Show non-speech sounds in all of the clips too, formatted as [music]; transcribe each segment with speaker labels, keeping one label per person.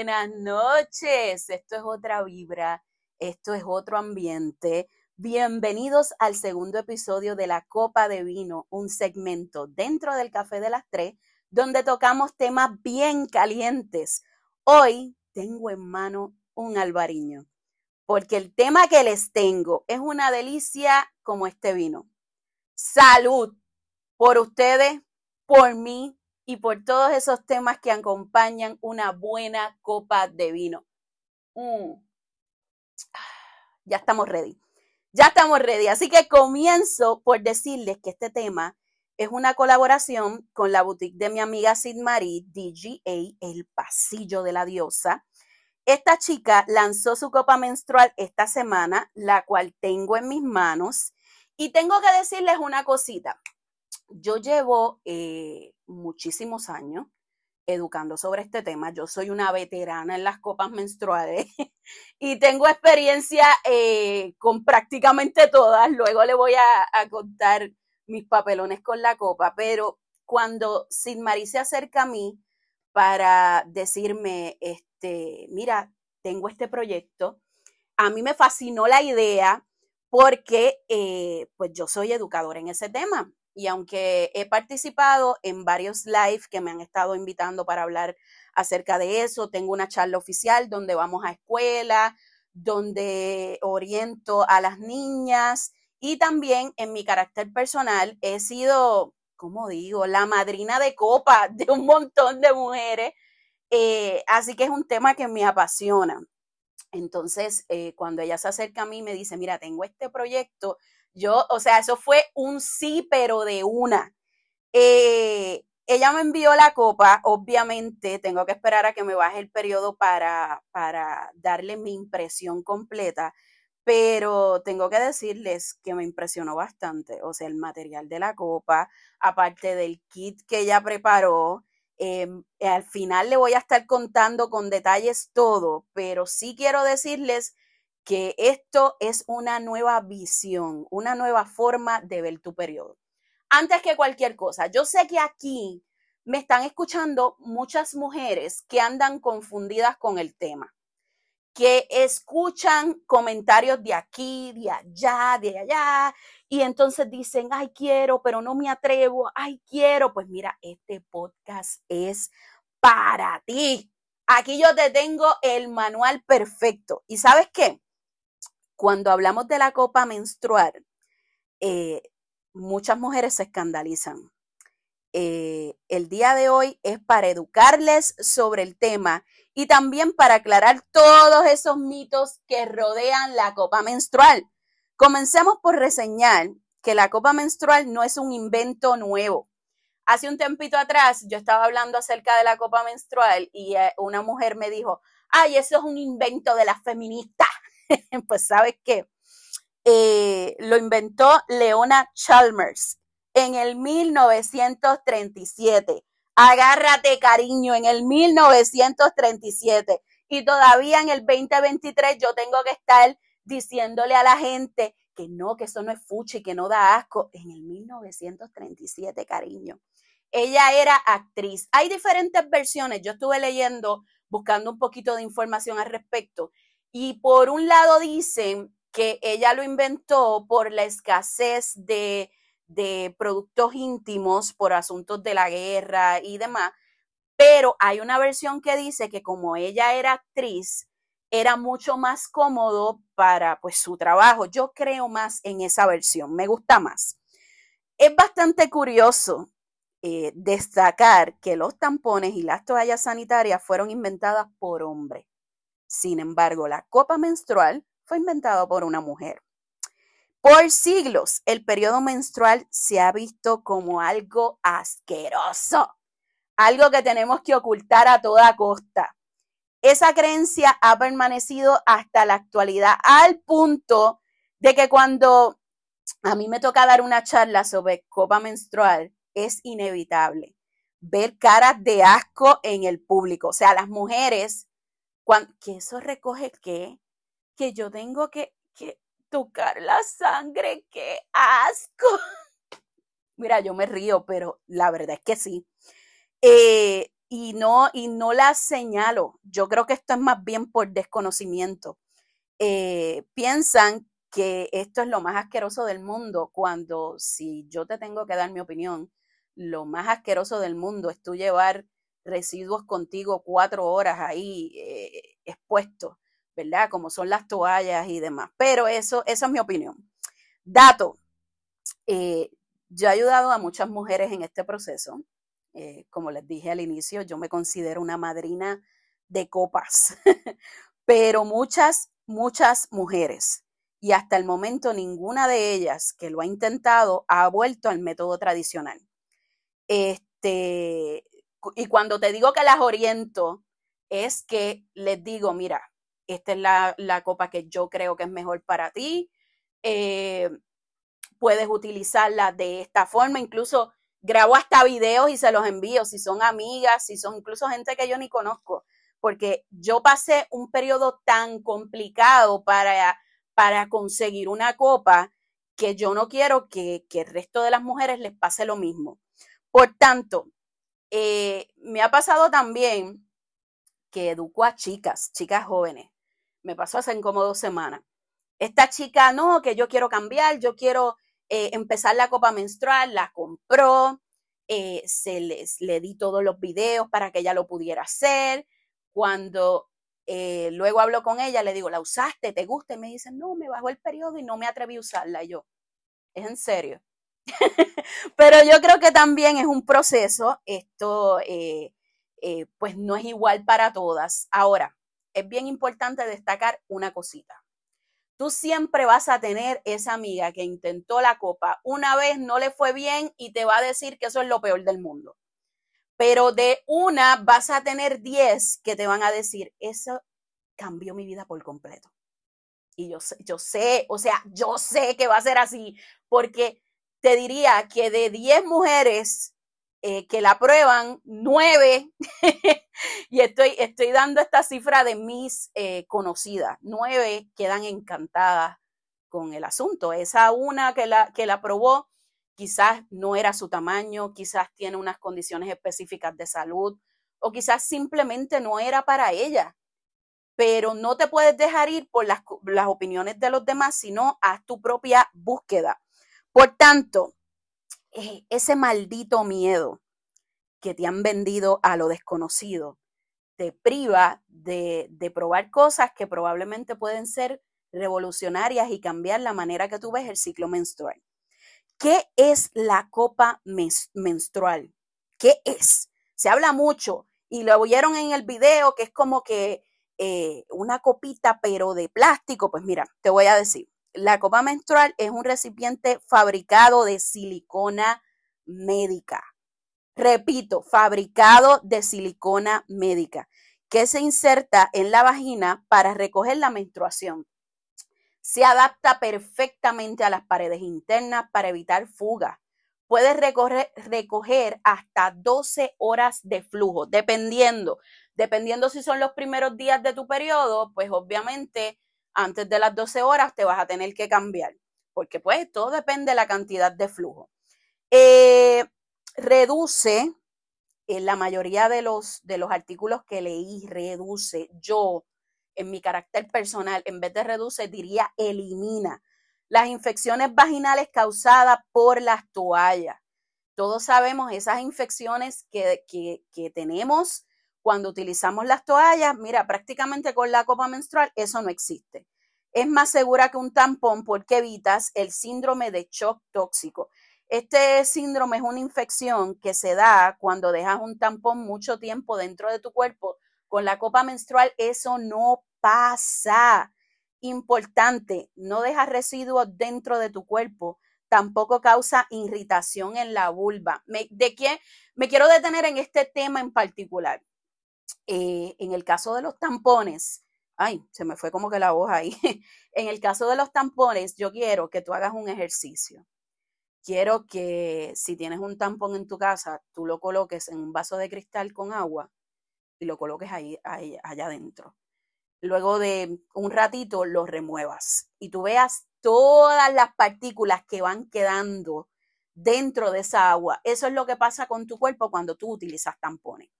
Speaker 1: buenas noches. Esto es otra vibra, esto es otro ambiente. Bienvenidos al segundo episodio de La Copa de Vino, un segmento dentro del Café de las Tres, donde tocamos temas bien calientes. Hoy tengo en mano un albariño, porque el tema que les tengo es una delicia como este vino. Salud por ustedes, por mí y por todos esos temas que acompañan una buena copa de vino. Mm. Ya estamos ready. Ya estamos ready. Así que comienzo por decirles que este tema es una colaboración con la boutique de mi amiga Sid Marie, DGA, El Pasillo de la Diosa. Esta chica lanzó su copa menstrual esta semana, la cual tengo en mis manos. Y tengo que decirles una cosita. Yo llevo eh, muchísimos años educando sobre este tema. Yo soy una veterana en las copas menstruales [laughs] y tengo experiencia eh, con prácticamente todas. Luego le voy a, contar mis papelones con la copa, pero cuando Sin Marí se acerca a mí para decirme, este, mira, tengo este proyecto, a mí me fascinó la idea porque eh, pues yo soy educadora en ese tema y aunque he participado en varios live que me han estado invitando para hablar acerca de eso, tengo una charla oficial donde vamos a escuela, donde oriento a las niñas y también en mi carácter personal he sido, como digo, la madrina de copa de un montón de mujeres. Eh, así que es un tema que me apasiona. Entonces, eh, cuando ella se acerca a mí, me dice, mira, tengo este proyecto yo, o sea, eso fue un sí, pero de una. Eh, ella me envió la copa, obviamente tengo que esperar a que me baje el periodo para, para darle mi impresión completa, pero tengo que decirles que me impresionó bastante, o sea, el material de la copa, aparte del kit que ella preparó, em, al final le voy a estar contando con detalles todo, pero sí quiero decirles que esto es una nueva visión, una nueva forma de ver tu periodo. Antes que cualquier cosa, yo sé que aquí me están escuchando muchas mujeres que andan confundidas con el tema, que escuchan comentarios de aquí, de allá, de allá, y entonces dicen, ay, quiero, pero no me atrevo, ay, quiero. Pues mira, este podcast es para ti. Aquí yo te tengo el manual perfecto. ¿Y sabes qué? Cuando hablamos de la copa menstrual, eh, muchas mujeres se escandalizan. Eh, el día de hoy es para educarles sobre el tema y también para aclarar todos esos mitos que rodean la copa menstrual. Comencemos por reseñar que la copa menstrual no es un invento nuevo. Hace un tempito atrás yo estaba hablando acerca de la copa menstrual y eh, una mujer me dijo, ay, eso es un invento de las feministas. [laughs] pues sabes qué, eh, lo inventó Leona Chalmers en el 1937. Agárrate, cariño, en el 1937. Y todavía en el 2023 yo tengo que estar diciéndole a la gente que no, que eso no es fuchi, que no da asco. En el 1937, cariño. Ella era actriz. Hay diferentes versiones. Yo estuve leyendo, buscando un poquito de información al respecto. Y por un lado dicen que ella lo inventó por la escasez de, productos íntimos, por asuntos de la guerra y demás, pero hay una versión que dice que como ella era actriz, era mucho más cómodo para pues su trabajo. Yo creo más en esa versión, me gusta más. Es bastante curioso eh, destacar que los tampones y las toallas sanitarias fueron inventadas por hombres. Sin embargo, la copa menstrual fue inventada por una mujer. Por siglos, el periodo menstrual se ha visto como algo asqueroso, algo que tenemos que ocultar a toda costa. Esa creencia ha permanecido hasta la actualidad al punto de que cuando a mí me toca dar una charla sobre copa menstrual, es inevitable ver caras de asco en el público. O sea, las mujeres que eso recoge qué? Que yo tengo que, tocar la sangre, qué asco. [laughs] Mira, yo me río, pero la verdad es que sí. Eh, y no, y no las señalo. Yo creo que esto es más bien por desconocimiento. Eh, piensan que esto es lo más asqueroso del mundo, cuando si yo te tengo que dar mi opinión, lo más asqueroso del mundo es tú llevar residuos contigo cuatro horas ahí eh, expuestos, ¿verdad? Como son las toallas y demás. Pero eso, esa es mi opinión. Dato, eh, yo he ayudado a muchas mujeres en este proceso. Eh, como les dije al inicio, yo me considero una madrina de copas, [laughs] pero muchas, muchas mujeres y hasta el momento ninguna de ellas que lo ha intentado ha vuelto al método tradicional. Este, y cuando te digo que las oriento, es que les digo, mira, esta es la, copa que yo creo que es mejor para ti. Eh, puedes utilizarla de esta forma, incluso grabo hasta videos y se los envío si son amigas, si son incluso gente que yo ni conozco, porque yo pasé un periodo tan complicado para para conseguir una copa que yo no quiero que, el resto de las mujeres les pase lo mismo. Por tanto, eh, me ha pasado también que educo a chicas, chicas jóvenes. Me pasó hace como dos semanas. Esta chica, no, que yo quiero cambiar, yo quiero eh, empezar la copa menstrual, la compró, eh, se les, le di todos los videos para que ella lo pudiera hacer. Cuando luego hablo con ella, le digo, ¿la usaste? ¿Te gusta? Y me dicen, no, me bajó el periodo y no me atreví a usarla. Y yo, ¿es en serio? [laughs] Pero yo creo que también es un proceso. Esto, eh, eh, pues no es igual para todas. Ahora, es bien importante destacar una cosita. Tú siempre vas a tener esa amiga que intentó la copa, una vez no le fue bien y te va a decir que eso es lo peor del mundo pero de una vas a tener 10 que te van a decir, eso cambió mi vida por completo. Y yo yo sé, o sea, yo sé que va a ser así, porque te diría que de 10 mujeres eh, que la prueban, 9, [laughs] y estoy, estoy dando esta cifra de mis eh, conocidas, 9 quedan encantadas con el asunto. Esa una que la, que la probó quizás no era su tamaño, quizás tiene unas condiciones específicas de salud o quizás simplemente no era para ella. Pero no te puedes dejar ir por las, opiniones de los demás, sino haz tu propia búsqueda. Por tanto, eh, ese maldito miedo que te han vendido a lo desconocido te priva de, de probar cosas que probablemente pueden ser revolucionarias y cambiar la manera que tú ves el ciclo menstrual. ¿Qué es la copa menstrual? ¿Qué es? Se habla mucho y lo oyeron en el video que es como que eh, una copita pero de plástico. Pues mira, te voy a decir, la copa menstrual es un recipiente fabricado de silicona médica. Repito, fabricado de silicona médica que se inserta en la vagina para recoger la menstruación se adapta perfectamente a las paredes internas para evitar fugas. Puedes recoger, hasta 12 horas de flujo, dependiendo. Dependiendo si son los primeros días de tu periodo, pues obviamente antes de las 12 horas te vas a tener que cambiar, porque pues todo depende de la cantidad de flujo. Eh, reduce, en la mayoría de los, de los artículos que leí, reduce. Yo en mi carácter personal, en vez de reduce, diría elimina las infecciones vaginales causadas por las toallas. Todos sabemos esas infecciones que, que, tenemos cuando utilizamos las toallas. Mira, prácticamente con la copa menstrual eso no existe. Es más segura que un tampón porque evitas el síndrome de shock tóxico. Este síndrome es una infección que se da cuando dejas un tampón mucho tiempo dentro de tu cuerpo. Con la copa menstrual eso no pasa. Importante, no deja residuos dentro de tu cuerpo, tampoco causa irritación en la vulva. ¿De qué? Me quiero detener en este tema en particular. Eh, en el caso de los tampones, ay, se me fue como que la hoja ahí. [laughs] en el caso de los tampones, yo quiero que tú hagas un ejercicio. Quiero que si tienes un tampón en tu casa, tú lo coloques en un vaso de cristal con agua y lo coloques ahí, allá adentro luego de un ratito lo remuevas y tú veas todas las partículas que van quedando dentro de esa agua. Eso es lo que pasa con tu cuerpo cuando tú utilizas tampones.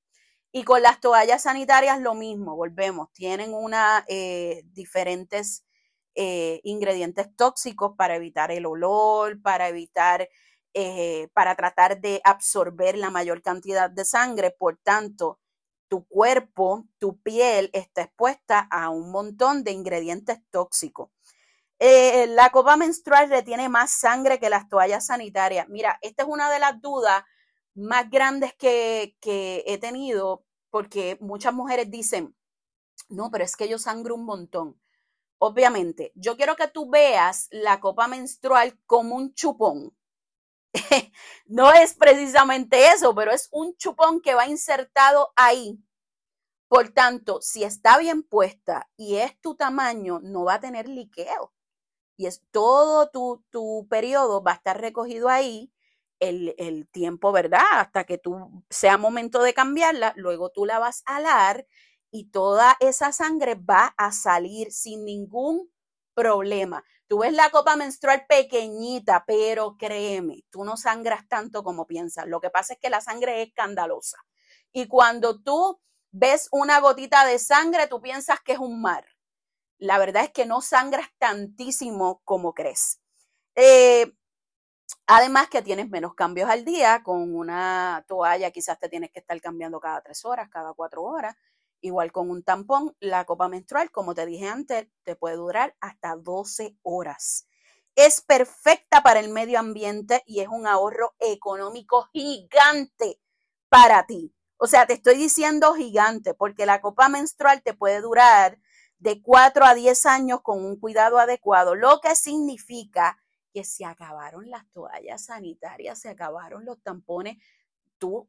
Speaker 1: Y con las toallas sanitarias lo mismo, volvemos, tienen una eh, diferentes eh, ingredientes tóxicos para evitar el olor, para evitar, eh, para tratar de absorber la mayor cantidad de sangre. Por tanto, tu cuerpo, tu piel está expuesta a un montón de ingredientes tóxicos. La copa menstrual retiene más sangre que las toallas sanitarias. Mira, esta es una de las dudas más grandes que, que he tenido porque muchas mujeres dicen, no, pero es que yo sangro un montón. Obviamente, yo quiero que tú veas la copa menstrual como un chupón. [laughs] no es precisamente eso, pero es un chupón que va insertado ahí. Por tanto, si está bien puesta y es tu tamaño, no va a tener liqueo. Y es todo tu, tu periodo va a estar recogido ahí el, el, tiempo, ¿verdad? Hasta que tú sea momento de cambiarla, luego tú la vas a alar y toda esa sangre va a salir sin ningún problema. Tú ves la copa menstrual pequeñita, pero créeme, tú no sangras tanto como piensas. Lo que pasa es que la sangre es escandalosa. Y cuando tú ves una gotita de sangre, tú piensas que es un mar. La verdad es que no sangras tantísimo como crees. Eh, además que tienes menos cambios al día, con una toalla quizás te tienes que estar cambiando cada tres horas, cada cuatro horas. Igual con un tampón, la copa menstrual, como te dije antes, te puede durar hasta 12 horas. Es perfecta para el medio ambiente y es un ahorro económico gigante para ti. O sea, te estoy diciendo gigante porque la copa menstrual te puede durar de 4 a 10 años con un cuidado adecuado, lo que significa que se acabaron las toallas sanitarias, se acabaron los tampones, tú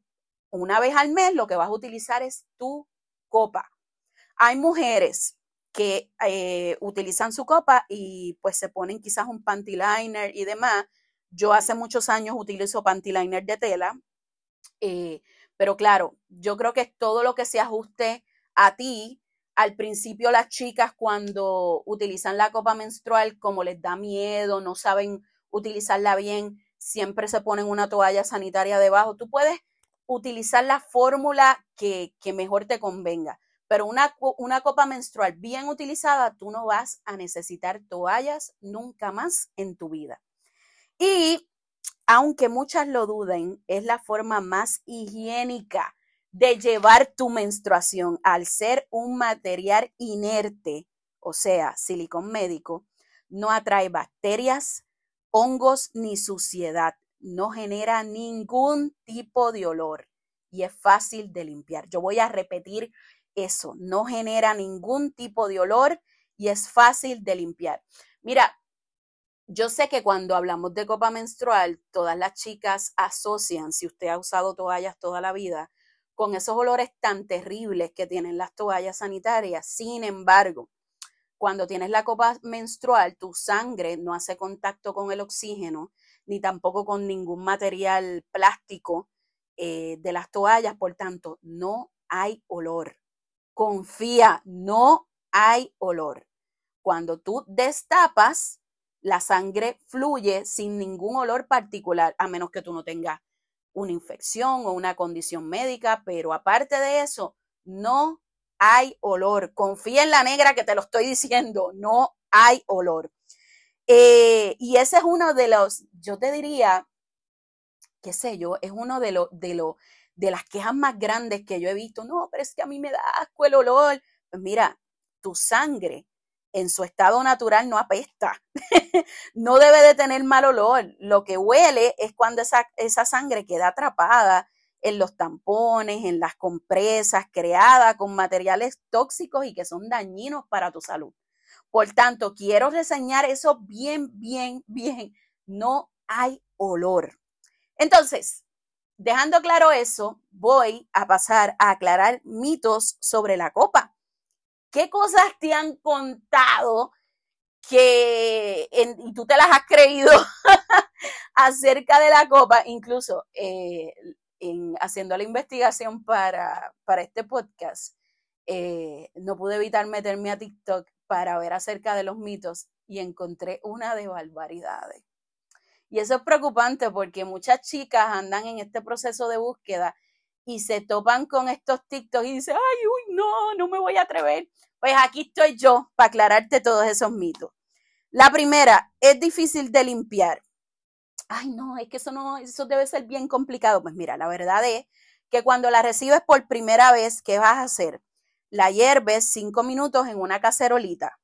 Speaker 1: una vez al mes lo que vas a utilizar es tu copa. Hay mujeres que eh, utilizan su copa y pues se ponen quizás un panty liner y demás. Yo hace muchos años utilizo panty liner de tela, eh, pero claro, yo creo que todo lo que se ajuste a ti. Al principio las chicas cuando utilizan la copa menstrual, como les da miedo, no saben utilizarla bien, siempre se ponen una toalla sanitaria debajo. Tú puedes utilizar la fórmula que, mejor te convenga. Pero una, una copa menstrual bien utilizada, tú no vas a necesitar toallas nunca más en tu vida. Y aunque muchas lo duden, es la forma más higiénica de llevar tu menstruación al ser un material inerte, o sea, silicón médico, no atrae bacterias, hongos ni suciedad no genera ningún tipo de olor y es fácil de limpiar. Yo voy a repetir eso, no genera ningún tipo de olor y es fácil de limpiar. Mira, yo sé que cuando hablamos de copa menstrual, todas las chicas asocian, si usted ha usado toallas toda la vida, con esos olores tan terribles que tienen las toallas sanitarias. Sin embargo, cuando tienes la copa menstrual, tu sangre no hace contacto con el oxígeno ni tampoco con ningún material plástico eh, de las toallas, por tanto, no hay olor. Confía, no hay olor. Cuando tú destapas, la sangre fluye sin ningún olor particular, a menos que tú no tengas una infección o una condición médica, pero aparte de eso, no hay olor. Confía en la negra que te lo estoy diciendo, no hay olor. Eh, y ese es uno de los, yo te diría, qué sé yo, es uno de los, de los, de las quejas más grandes que yo he visto. No, pero es que a mí me da asco el olor. Pues mira, tu sangre en su estado natural no apesta, [laughs] [laughs] no debe de tener mal olor. Lo que huele es cuando esa, esa sangre queda atrapada en los tampones, en las compresas, creada con materiales tóxicos y que son dañinos para tu salud. Por tanto, quiero reseñar eso bien, bien, bien. No hay olor. Entonces, dejando claro eso, voy a pasar a aclarar mitos sobre la copa. ¿Qué cosas te han contado que y tú te las has creído [laughs] acerca de la copa? Incluso eh, en, haciendo la investigación para, para este podcast, eh, no pude evitar meterme a TikTok para ver acerca de los mitos y encontré una de barbaridades. Y eso es preocupante porque muchas chicas andan en este proceso de búsqueda y se topan con estos TikToks y dicen, ay, no, no me voy a atrever. Pues aquí estoy yo para aclararte todos esos mitos. La primera, es difícil de limpiar. Ay, no, es que eso no, eso debe ser bien complicado. Pues mira, la verdad es que cuando la recibes por primera vez, ¿qué vas a hacer? La hierves cinco minutos en una cacerolita.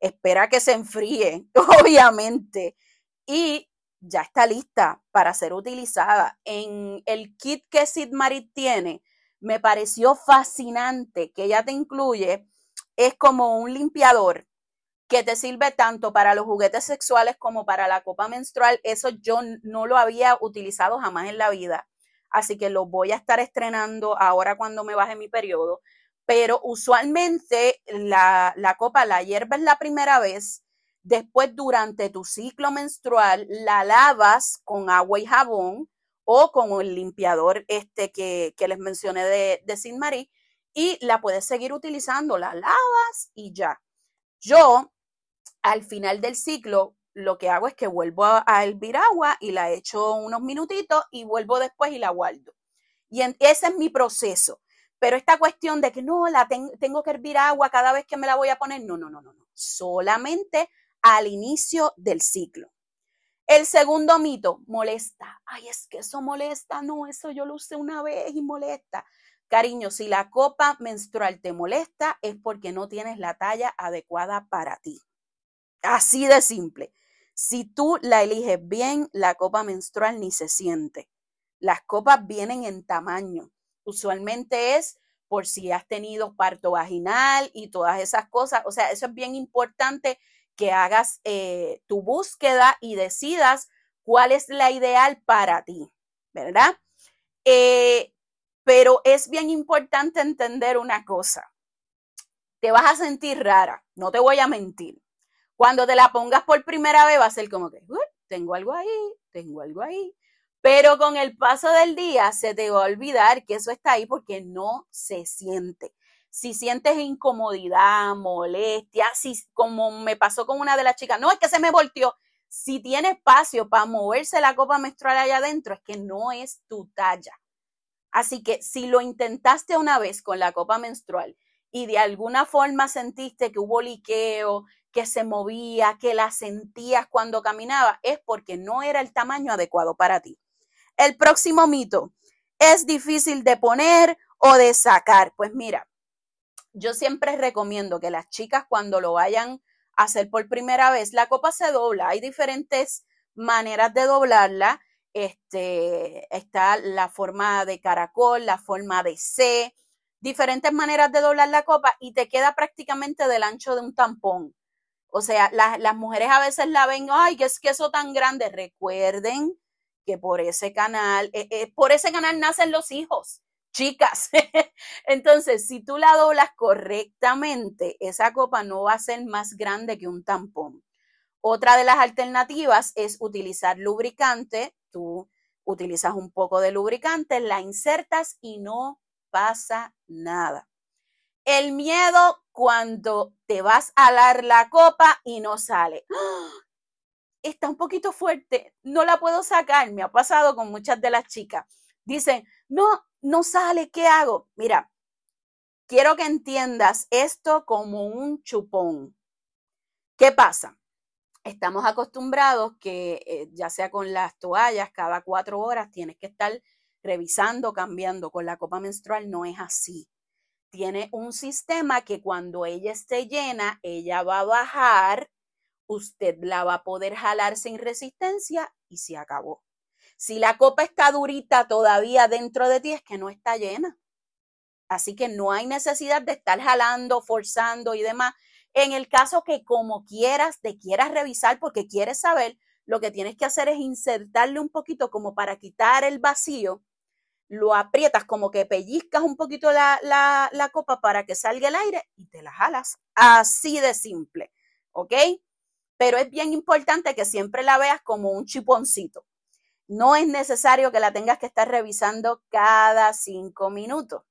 Speaker 1: Espera que se enfríe, [laughs] obviamente. Y ya está lista para ser utilizada. En el kit que Sid Marit tiene, me pareció fascinante que ella te incluye, es como un limpiador que te sirve tanto para los juguetes sexuales como para la copa menstrual. Eso yo no lo había utilizado jamás en la vida. Así que lo voy a estar estrenando ahora cuando me baje mi periodo. Pero usualmente la, la copa la hierves la primera vez. Después, durante tu ciclo menstrual, la lavas con agua y jabón o con el limpiador este que, que les mencioné de, de Sin Marie y la puedes seguir utilizando. La lavas y ya. Yo al final del ciclo, lo que hago es que vuelvo a, hervir agua y la echo unos minutitos y vuelvo después y la guardo. Y ese es mi proceso. Pero esta cuestión de que no, la tengo que hervir agua cada vez que me la voy a poner, no, no, no, no, no. Solamente al inicio del ciclo. El segundo mito, molesta. Ay, es que eso molesta. No, eso yo lo usé una vez y molesta. Cariño, si la copa menstrual te molesta, es porque no tienes la talla adecuada para ti. Así de simple. Si tú la eliges bien, la copa menstrual ni se siente. Las copas vienen en tamaño. Usualmente es por si has tenido parto vaginal y todas esas cosas. O sea, eso es bien importante que hagas eh, tu búsqueda y decidas cuál es la ideal para ti, ¿verdad? Eh, pero es bien importante entender una cosa. Te vas a sentir rara, no te voy a mentir. Cuando te la pongas por primera vez va a ser como que, tengo algo ahí, tengo algo ahí. Pero con el paso del día se te va a olvidar que eso está ahí porque no se siente. Si sientes incomodidad, molestia, si como me pasó con una de las chicas, no es que se me volteó. Si tiene espacio para moverse la copa menstrual allá adentro, es que no es tu talla. Así que si lo intentaste una vez con la copa menstrual y de alguna forma sentiste que hubo liqueo, que se movía, que la sentías cuando caminaba, es porque no era el tamaño adecuado para ti. El próximo mito, es difícil de poner o de sacar. Pues mira, yo siempre recomiendo que las chicas cuando lo vayan a hacer por primera vez, la copa se dobla. Hay diferentes maneras de doblarla. Este, está la forma de caracol, la forma de C, diferentes maneras de doblar la copa y te queda prácticamente del ancho de un tampón. O sea, las mujeres a veces la ven, ay, que es que eso tan grande. Recuerden que por ese canal, eh, eh, por ese canal nacen los hijos, chicas. [laughs] Entonces, si tú la doblas correctamente, esa copa no va a ser más grande que un tampón. Otra de las alternativas es utilizar lubricante. Tú utilizas un poco de lubricante, la insertas y no pasa nada. El miedo cuando te vas a alar la copa y no sale. Está un poquito fuerte, no la puedo sacar. Me ha pasado con muchas de las chicas. Dicen, no, no sale, ¿qué hago? Mira, quiero que entiendas esto como un chupón. ¿Qué pasa? Estamos acostumbrados que eh, ya sea con las toallas, cada cuatro horas tienes que estar revisando, cambiando. Con la copa menstrual no es así tiene un sistema que cuando ella esté llena, ella va a bajar, usted la va a poder jalar sin resistencia y se acabó. Si la copa está durita todavía dentro de ti, es que no está llena. Así que no hay necesidad de estar jalando, forzando y demás. En el caso que como quieras, te quieras revisar porque quieres saber, lo que tienes que hacer es insertarle un poquito como para quitar el vacío lo aprietas como que pellizcas un poquito la, la, copa para que salga el aire y te la jalas. Así de simple, ¿ok? Pero es bien importante que siempre la veas como un chiponcito. No es necesario que la tengas que estar revisando cada cinco minutos.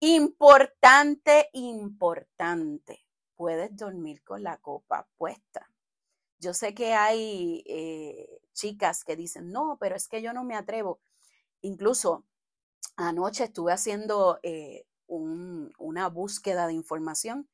Speaker 1: Importante, importante. Puedes dormir con la copa puesta. Yo sé que hay eh, chicas que dicen, no, pero es que yo no me atrevo. Incluso anoche estuve haciendo eh, una búsqueda de información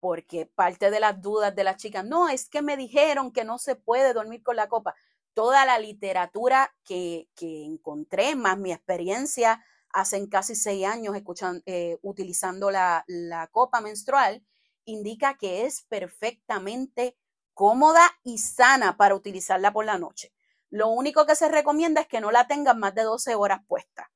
Speaker 1: porque parte de las dudas de las chicas, no, es que me dijeron que no se puede dormir con la copa. Toda la literatura que, encontré, más mi experiencia hace casi seis años escuchan, eh, utilizando la, la copa menstrual, indica que es perfectamente cómoda y sana para utilizarla por la noche. Lo único que se recomienda es que no la tengan más de 12 horas puesta,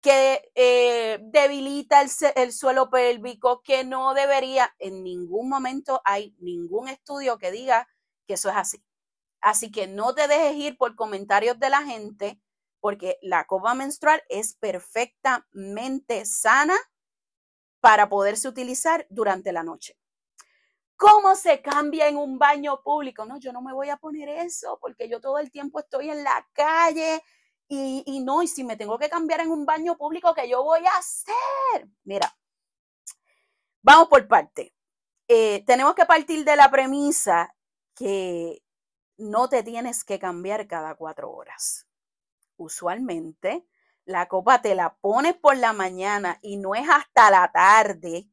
Speaker 1: que eh, debilita el, suelo pélvico, que no debería, en ningún momento hay ningún estudio que diga que eso es así. Así que no te dejes ir por comentarios de la gente, porque la copa menstrual es perfectamente sana para poderse utilizar durante la noche. ¿Cómo se cambia en un baño público? No, yo no me voy a poner eso porque yo todo el tiempo estoy en la calle y, no, y si me tengo que cambiar en un baño público, ¿qué yo voy a hacer? Mira, vamos por parte. Eh, tenemos que partir de la premisa que no te tienes que cambiar cada cuatro horas. Usualmente, la copa te la pones por la mañana y no es hasta la tarde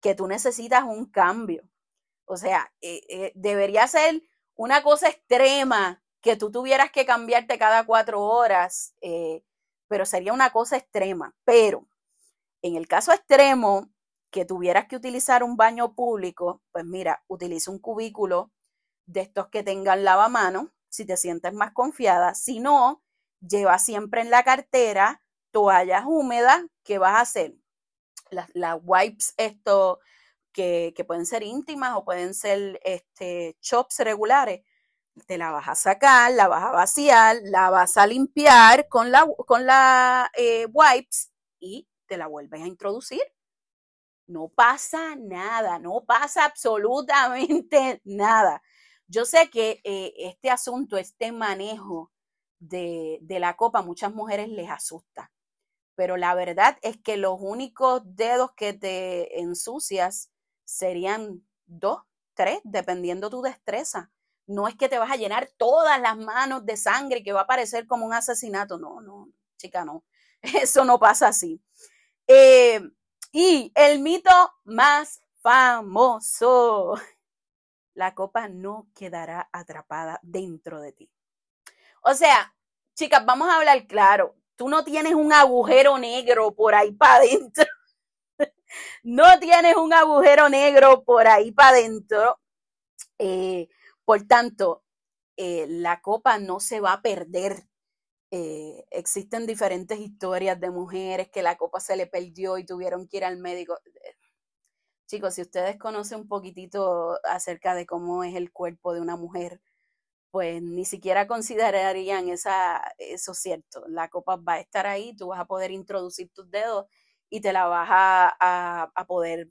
Speaker 1: que tú necesitas un cambio. O sea, eh, eh, debería ser una cosa extrema que tú tuvieras que cambiarte cada cuatro horas, eh, pero sería una cosa extrema. Pero en el caso extremo, que tuvieras que utilizar un baño público, pues mira, utiliza un cubículo de estos que tengan lavamano, si te sientes más confiada. Si no, lleva siempre en la cartera toallas húmedas que vas a hacer. Las, wipes, esto que, pueden ser íntimas o pueden ser este, chops regulares, te la vas a sacar, la vas a vaciar, la vas a limpiar con la, con eh, wipes y te la vuelves a introducir. No pasa nada, no pasa absolutamente nada. Yo sé que eh, este asunto, este manejo de, la copa, a muchas mujeres les asusta, pero la verdad es que los únicos dedos que te ensucias serían dos, tres, dependiendo tu destreza. No es que te vas a llenar todas las manos de sangre que va a parecer como un asesinato. No, no, chica, no. [laughs] Eso no pasa así. Eh, y el mito más famoso. La copa no quedará atrapada dentro de ti. O sea, chicas, vamos a hablar claro. Tú no tienes un agujero negro por ahí para adentro [laughs] no tienes un agujero negro por ahí para adentro. Eh, por tanto, eh, la copa no se va a perder. Eh, existen diferentes historias de mujeres que la copa se le perdió y tuvieron que ir al médico. Chicos, si ustedes conocen un poquitito acerca de cómo es el cuerpo de una mujer, pues ni siquiera considerarían esa, eso cierto. La copa va a estar ahí, tú vas a poder introducir tus dedos y te la vas a, poder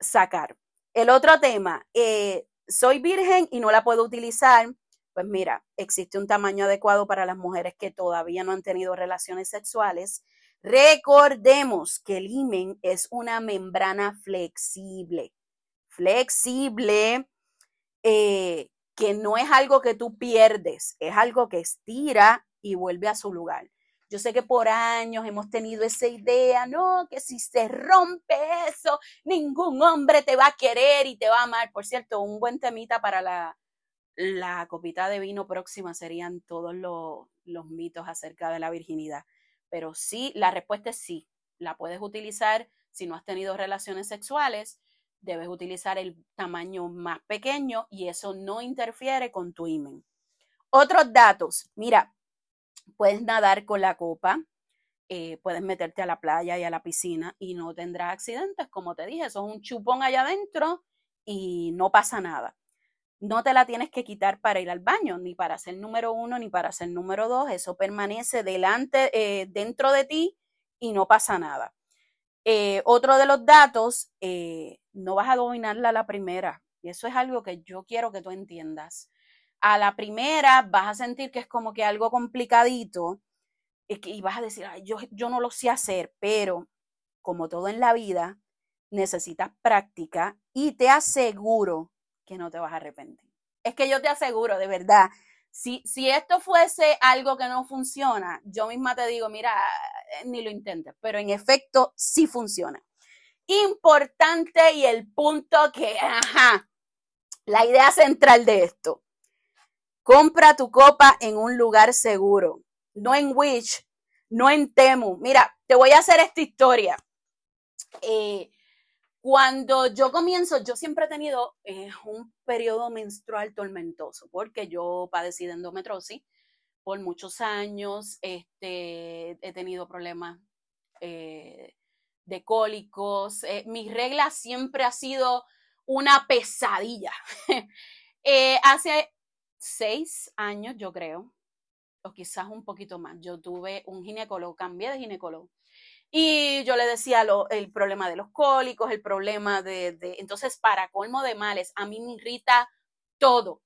Speaker 1: sacar. El otro tema, eh, soy virgen y no la puedo utilizar. Pues mira, existe un tamaño adecuado para las mujeres que todavía no han tenido relaciones sexuales. Recordemos que el imen es una membrana flexible, flexible, eh, que no es algo que tú pierdes, es algo que estira y vuelve a su lugar. Yo sé que por años hemos tenido esa idea, no, que si se rompe eso, ningún hombre te va a querer y te va a amar. Por cierto, un buen temita para la, la copita de vino próxima serían todos los, los mitos acerca de la virginidad. Pero sí, la respuesta es sí. La puedes utilizar si no has tenido relaciones sexuales, debes utilizar el tamaño más pequeño y eso no interfiere con tu imen. Otros datos, mira, Puedes nadar con la copa, eh, puedes meterte a la playa y a la piscina y no tendrás accidentes. Como te dije, eso es un chupón allá adentro y no pasa nada. No te la tienes que quitar para ir al baño, ni para ser número uno, ni para ser número dos. Eso permanece delante, eh, dentro de ti y no pasa nada. Eh, otro de los datos, no vas a dominarla a la primera. Y eso es algo que yo quiero que tú entiendas a la primera vas a sentir que es como que algo complicadito y vas a decir, yo, yo no lo sé hacer, pero como todo en la vida, necesitas práctica y te aseguro que no te vas a arrepentir. Es que yo te aseguro, de verdad, si, si esto fuese algo que no funciona, yo misma te digo, mira, ni lo intentes, pero en efecto sí funciona. Importante y el punto que, ajá, la idea central de esto. Compra tu copa en un lugar seguro, no en Wish, no en Temu. Mira, te voy a hacer esta historia. Eh, cuando yo comienzo, yo siempre he tenido eh, un periodo menstrual tormentoso porque yo padecí de endometrosis por muchos años, este, he tenido problemas eh, de cólicos, mi regla siempre ha sido una pesadilla. [laughs] hace seis años, yo creo, o quizás un poquito más, yo tuve un ginecólogo, cambié de ginecólogo. Y yo le decía lo, el problema de los cólicos, el problema de, de, Entonces, para colmo de males, a mí me irrita todo.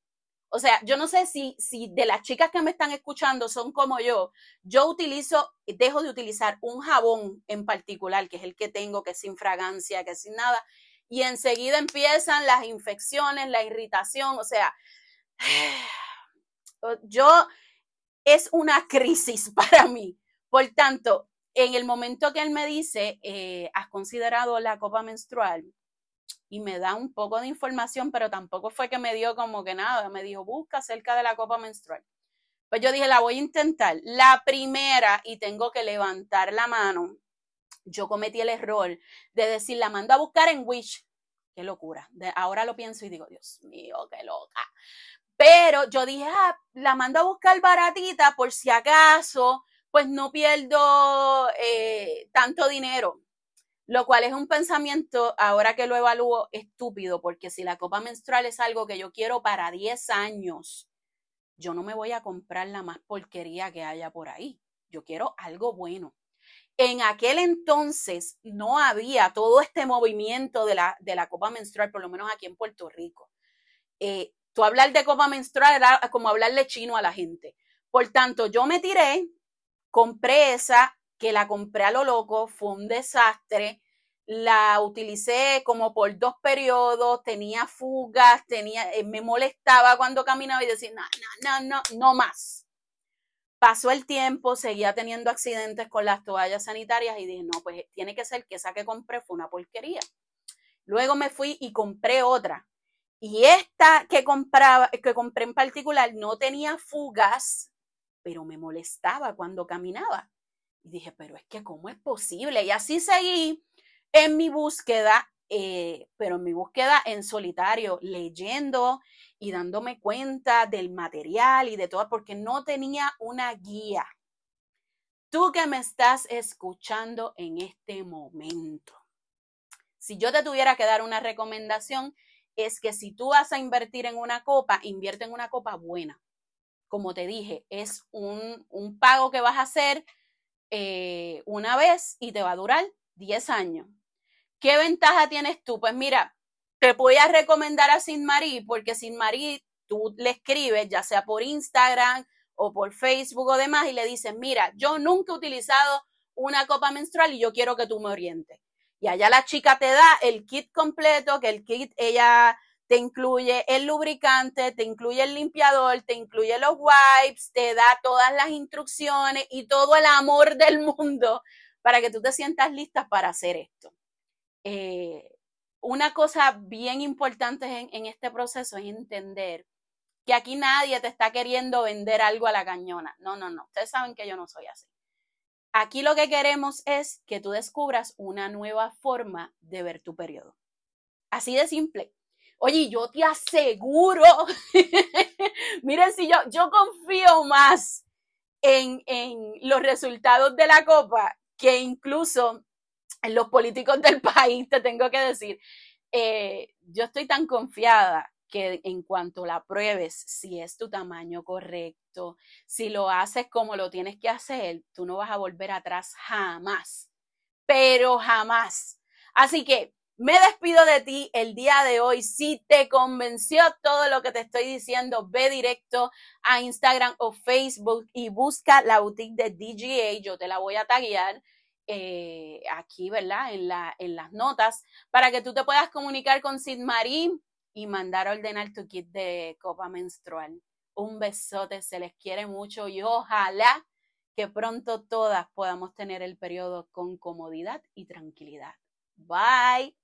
Speaker 1: O sea, yo no sé si, si de las chicas que me están escuchando son como yo. Yo utilizo, dejo de utilizar un jabón en particular, que es el que tengo, que es sin fragancia, que es sin nada. Y enseguida empiezan las infecciones, la irritación. O sea, [sighs] yo es una crisis [laughs] para mí. Por tanto, en el momento que él me dice, eh, ¿has considerado la copa menstrual? Y me da un poco de información, pero tampoco fue que me dio como que nada, me dijo, busca acerca de la copa menstrual. Pues yo dije, la voy a intentar. La primera, y tengo que levantar la mano, yo cometí el error de decir, la mando a buscar en Wish. Qué locura. ahora lo pienso y digo, Dios mío, qué loca. Pero yo dije, ah, la mando a buscar baratita por si acaso, pues no pierdo eh, tanto dinero. Lo cual es un pensamiento, ahora que lo evalúo, estúpido, porque si la copa menstrual es algo que yo quiero para 10 años, yo no me voy a comprar la más porquería que haya por ahí. Yo quiero algo bueno. En aquel entonces no había todo este movimiento de la, de la copa menstrual, por lo menos aquí en Puerto Rico. Eh, Tú hablar de copa menstrual era como hablarle chino a la gente. Por tanto, yo me tiré, compré esa, que la compré a lo loco, fue un desastre. La utilicé como por dos periodos, tenía fugas, tenía, eh, me molestaba cuando caminaba y decía, no, no, no, no, no más. Pasó el tiempo, seguía teniendo accidentes con las toallas sanitarias y dije, no, pues tiene que ser que esa que compré fue una porquería. Luego me fui y compré otra y esta que compraba, que compré en particular no tenía fugas, pero me molestaba cuando caminaba. Y dije, pero es que ¿cómo es posible? Y así seguí en mi búsqueda, eh, pero en mi búsqueda en solitario, leyendo y dándome cuenta del material y de todo, porque no tenía una guía. Tú que me estás escuchando en este momento, si yo te tuviera que dar una recomendación, es que si tú vas a invertir en una copa, invierte en una copa buena. Como te dije, es un, pago que vas a hacer eh, una vez y te va a durar 10 años. ¿Qué ventaja tienes tú? Pues mira, te voy a recomendar a Sin Marie, porque Sin Marie tú le escribes, ya sea por Instagram o por Facebook o demás, y le dices, mira, yo nunca he utilizado una copa menstrual y yo quiero que tú me orientes. Y allá la chica te da el kit completo, que el kit ella te incluye el lubricante, te incluye el limpiador, te incluye los wipes, te da todas las instrucciones y todo el amor del mundo para que tú te sientas lista para hacer esto. Eh, una cosa bien importante en, en este proceso es entender que aquí nadie te está queriendo vender algo a la cañona. No, no, no. Ustedes saben que yo no soy así. Aquí lo que queremos es que tú descubras una nueva forma de ver tu periodo. Así de simple. Oye, yo te aseguro, [laughs] miren si yo, yo confío más en, en los resultados de la copa que incluso en los políticos del [laughs] país, te tengo que decir. Eh, yo estoy tan confiada que en cuanto la pruebes, si es tu tamaño correcto, si lo haces como lo tienes que hacer, tú no vas a volver atrás jamás, pero jamás. Así que me despido de ti el día de hoy. Si te convenció todo lo que te estoy diciendo, ve directo a Instagram o Facebook y busca la boutique de DGA. Yo te la voy a taguear. Eh, aquí, ¿verdad? En, la, en las notas, para que tú te puedas comunicar con Sid Marín y mandar a ordenar tu kit de copa menstrual. Un besote, se les quiere mucho y ojalá que pronto todas podamos tener el periodo con comodidad y tranquilidad. Bye.